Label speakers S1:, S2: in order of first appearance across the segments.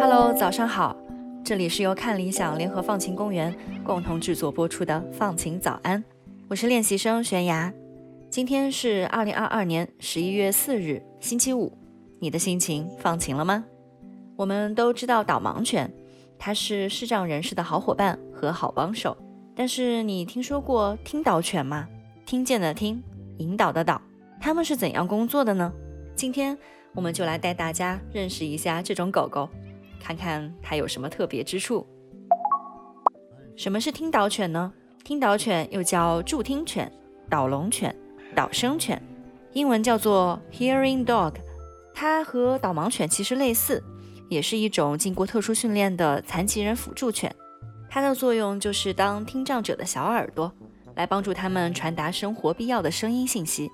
S1: Hello，早上好，这里是由看理想联合放晴公园共同制作播出的《放晴早安》，我是练习生悬崖。今天是二零二二年十一月四日，星期五。你的心情放晴了吗？我们都知道导盲犬，它是视障人士的好伙伴和好帮手。但是你听说过听导犬吗？听见的听，引导的导，它们是怎样工作的呢？今天我们就来带大家认识一下这种狗狗。看看它有什么特别之处。什么是听导犬呢？听导犬又叫助听犬、导聋犬、导声犬，英文叫做 hearing dog。它和导盲犬其实类似，也是一种经过特殊训练的残疾人辅助犬。它的作用就是当听障者的小耳朵，来帮助他们传达生活必要的声音信息。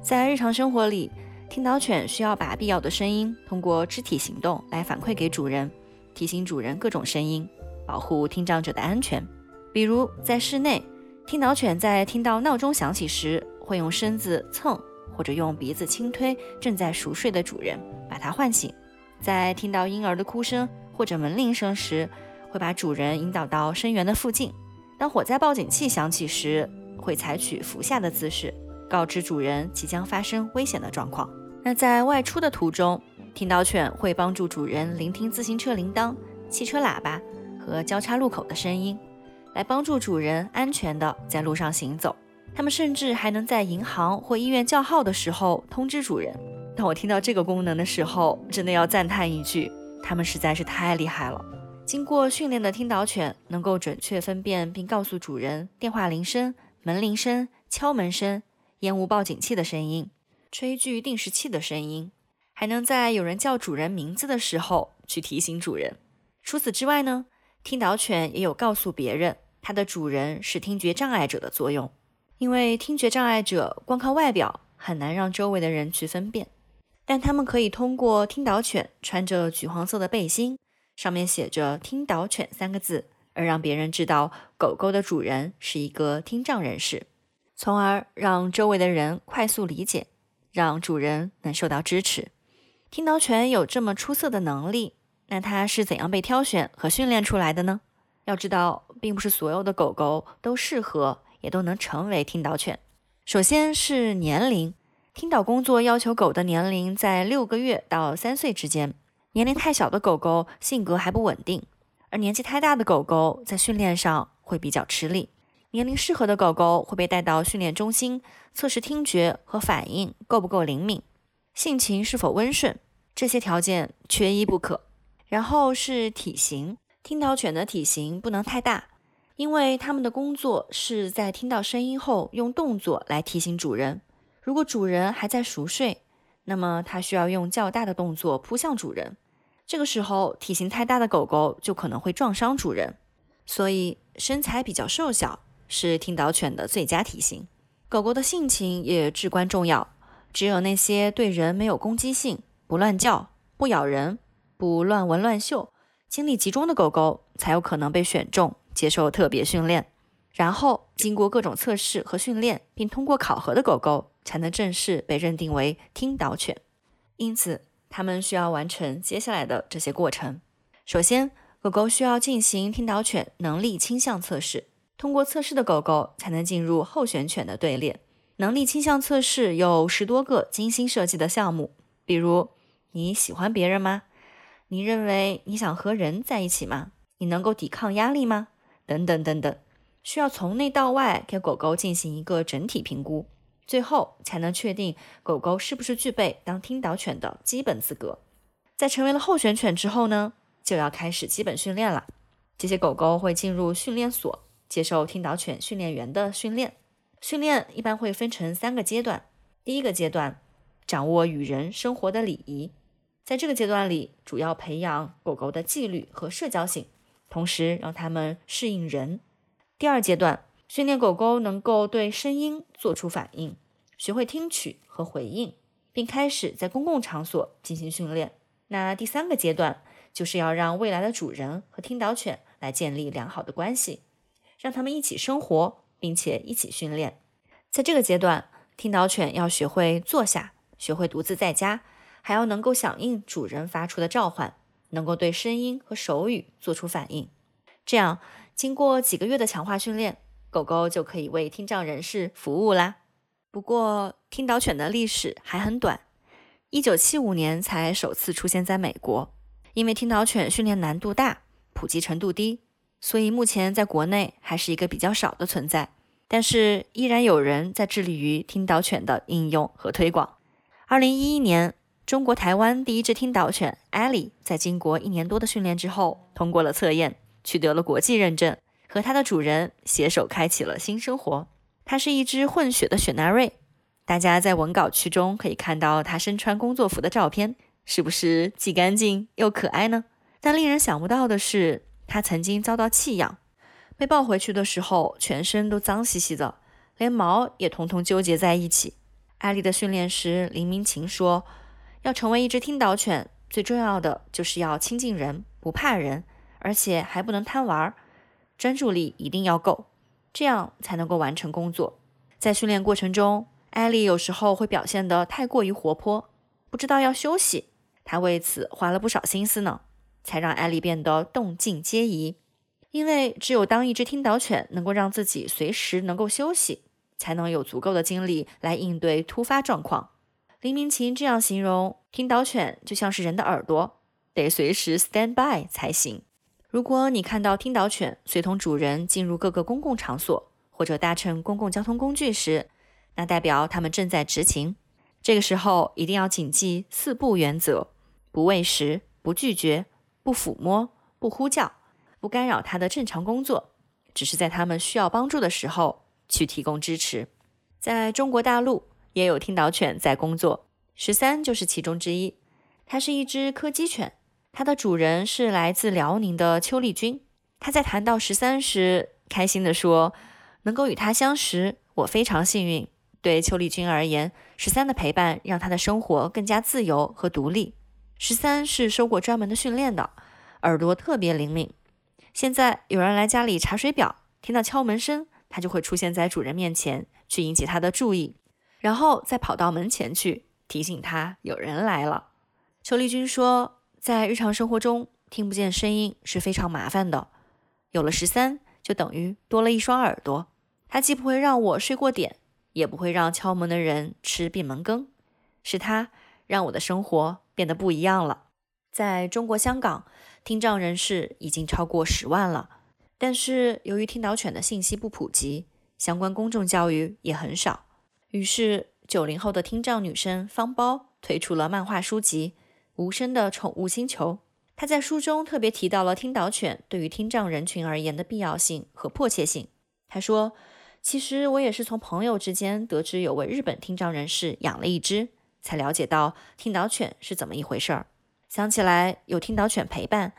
S1: 在日常生活里，听导犬需要把必要的声音通过肢体行动来反馈给主人，提醒主人各种声音，保护听障者的安全。比如在室内，听导犬在听到闹钟响起时，会用身子蹭或者用鼻子轻推正在熟睡的主人，把他唤醒；在听到婴儿的哭声或者门铃声时，会把主人引导到声源的附近；当火灾报警器响起时，会采取伏下的姿势。告知主人即将发生危险的状况。那在外出的途中，听导犬会帮助主人聆听自行车铃铛、汽车喇叭和交叉路口的声音，来帮助主人安全地在路上行走。它们甚至还能在银行或医院叫号的时候通知主人。当我听到这个功能的时候，真的要赞叹一句：它们实在是太厉害了！经过训练的听导犬能够准确分辨并告诉主人电话铃声、门铃声、敲门声。烟雾报警器的声音，炊具定时器的声音，还能在有人叫主人名字的时候去提醒主人。除此之外呢，听导犬也有告诉别人它的主人是听觉障碍者的作用。因为听觉障碍者光靠外表很难让周围的人去分辨，但他们可以通过听导犬穿着橘黄色的背心，上面写着“听导犬”三个字，而让别人知道狗狗的主人是一个听障人士。从而让周围的人快速理解，让主人能受到支持。听导犬有这么出色的能力，那它是怎样被挑选和训练出来的呢？要知道，并不是所有的狗狗都适合，也都能成为听导犬。首先是年龄，听导工作要求狗的年龄在六个月到三岁之间。年龄太小的狗狗性格还不稳定，而年纪太大的狗狗在训练上会比较吃力。年龄适合的狗狗会被带到训练中心测试听觉和反应够不够灵敏，性情是否温顺，这些条件缺一不可。然后是体型，听导犬的体型不能太大，因为它们的工作是在听到声音后用动作来提醒主人。如果主人还在熟睡，那么它需要用较大的动作扑向主人，这个时候体型太大的狗狗就可能会撞伤主人。所以身材比较瘦小。是听导犬的最佳体型。狗狗的性情也至关重要，只有那些对人没有攻击性、不乱叫、不咬人、不乱闻乱嗅、精力集中的狗狗，才有可能被选中接受特别训练。然后经过各种测试和训练，并通过考核的狗狗，才能正式被认定为听导犬。因此，它们需要完成接下来的这些过程。首先，狗狗需要进行听导犬能力倾向测试。通过测试的狗狗才能进入候选犬的队列。能力倾向测试有十多个精心设计的项目，比如你喜欢别人吗？你认为你想和人在一起吗？你能够抵抗压力吗？等等等等，需要从内到外给狗狗进行一个整体评估，最后才能确定狗狗是不是具备当听导犬的基本资格。在成为了候选犬之后呢，就要开始基本训练了。这些狗狗会进入训练所。接受听导犬训练员的训练，训练一般会分成三个阶段。第一个阶段，掌握与人生活的礼仪，在这个阶段里，主要培养狗狗的纪律和社交性，同时让它们适应人。第二阶段，训练狗狗能够对声音做出反应，学会听取和回应，并开始在公共场所进行训练。那第三个阶段就是要让未来的主人和听导犬来建立良好的关系，让他们一起生活，并且一起训练。在这个阶段，听导犬要学会坐下，学会独自在家，还要能够响应主人发出的召唤，能够对声音和手语做出反应。这样，经过几个月的强化训练，狗狗就可以为听障人士服务啦。不过，听导犬的历史还很短。一九七五年才首次出现在美国，因为听导犬训练难度大、普及程度低，所以目前在国内还是一个比较少的存在。但是依然有人在致力于听导犬的应用和推广。二零一一年，中国台湾第一只听导犬艾莉在经过一年多的训练之后，通过了测验，取得了国际认证，和它的主人携手开启了新生活。它是一只混血的雪纳瑞。大家在文稿区中可以看到它身穿工作服的照片，是不是既干净又可爱呢？但令人想不到的是，它曾经遭到弃养，被抱回去的时候，全身都脏兮兮的，连毛也统统纠结在一起。艾丽的训练师林明琴说：“要成为一只听导犬，最重要的就是要亲近人，不怕人，而且还不能贪玩，专注力一定要够，这样才能够完成工作。”在训练过程中，艾莉有时候会表现得太过于活泼，不知道要休息。他为此花了不少心思呢，才让艾莉变得动静皆宜。因为只有当一只听导犬能够让自己随时能够休息，才能有足够的精力来应对突发状况。林明琴这样形容听导犬就像是人的耳朵，得随时 stand by 才行。如果你看到听导犬随同主人进入各个公共场所，或者搭乘公共交通工具时，那代表他们正在执勤，这个时候一定要谨记四不原则：不喂食、不拒绝、不抚摸、不呼叫、不干扰他的正常工作，只是在他们需要帮助的时候去提供支持。在中国大陆也有听导犬在工作，十三就是其中之一。它是一只柯基犬，它的主人是来自辽宁的邱丽君。他在谈到十三时，开心地说：“能够与它相识，我非常幸运。”对邱丽君而言，十三的陪伴让她的生活更加自由和独立。十三是受过专门的训练的，耳朵特别灵敏。现在有人来家里查水表，听到敲门声，它就会出现在主人面前，去引起他的注意，然后再跑到门前去提醒他有人来了。邱丽君说，在日常生活中听不见声音是非常麻烦的，有了十三，就等于多了一双耳朵。它既不会让我睡过点。也不会让敲门的人吃闭门羹，是他让我的生活变得不一样了。在中国香港，听障人士已经超过十万了，但是由于听导犬的信息不普及，相关公众教育也很少。于是，九零后的听障女生方包推出了漫画书籍《无声的宠物星球》。她在书中特别提到了听导犬对于听障人群而言的必要性和迫切性。她说。其实我也是从朋友之间得知有位日本听障人士养了一只，才了解到听导犬是怎么一回事儿。想起来有听导犬陪伴，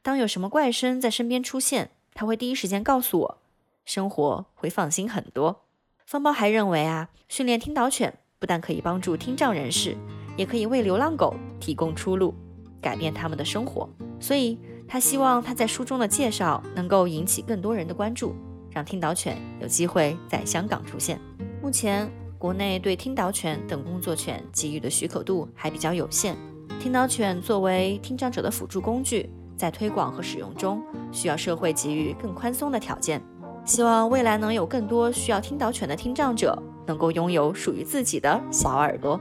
S1: 当有什么怪声在身边出现，他会第一时间告诉我，生活会放心很多。方包还认为啊，训练听导犬不但可以帮助听障人士，也可以为流浪狗提供出路，改变他们的生活。所以他希望他在书中的介绍能够引起更多人的关注。让听导犬有机会在香港出现。目前，国内对听导犬等工作犬给予的许可度还比较有限。听导犬作为听障者的辅助工具，在推广和使用中，需要社会给予更宽松的条件。希望未来能有更多需要听导犬的听障者，能够拥有属于自己的小耳朵。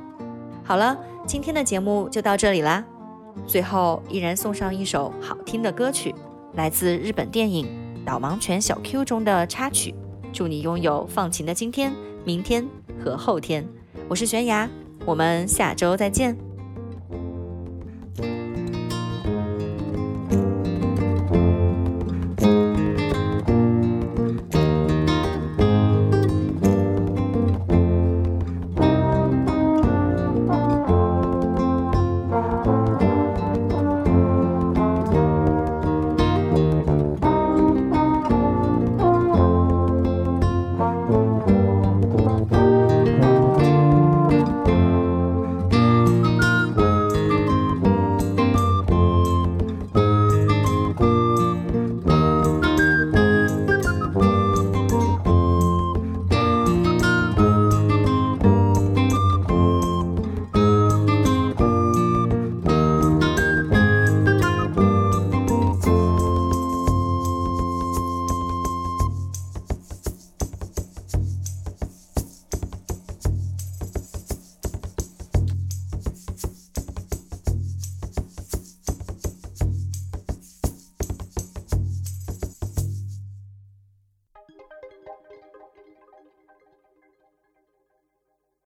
S1: 好了，今天的节目就到这里啦。最后，依然送上一首好听的歌曲，来自日本电影。导盲犬小 Q 中的插曲，祝你拥有放晴的今天、明天和后天。我是悬崖，我们下周再见。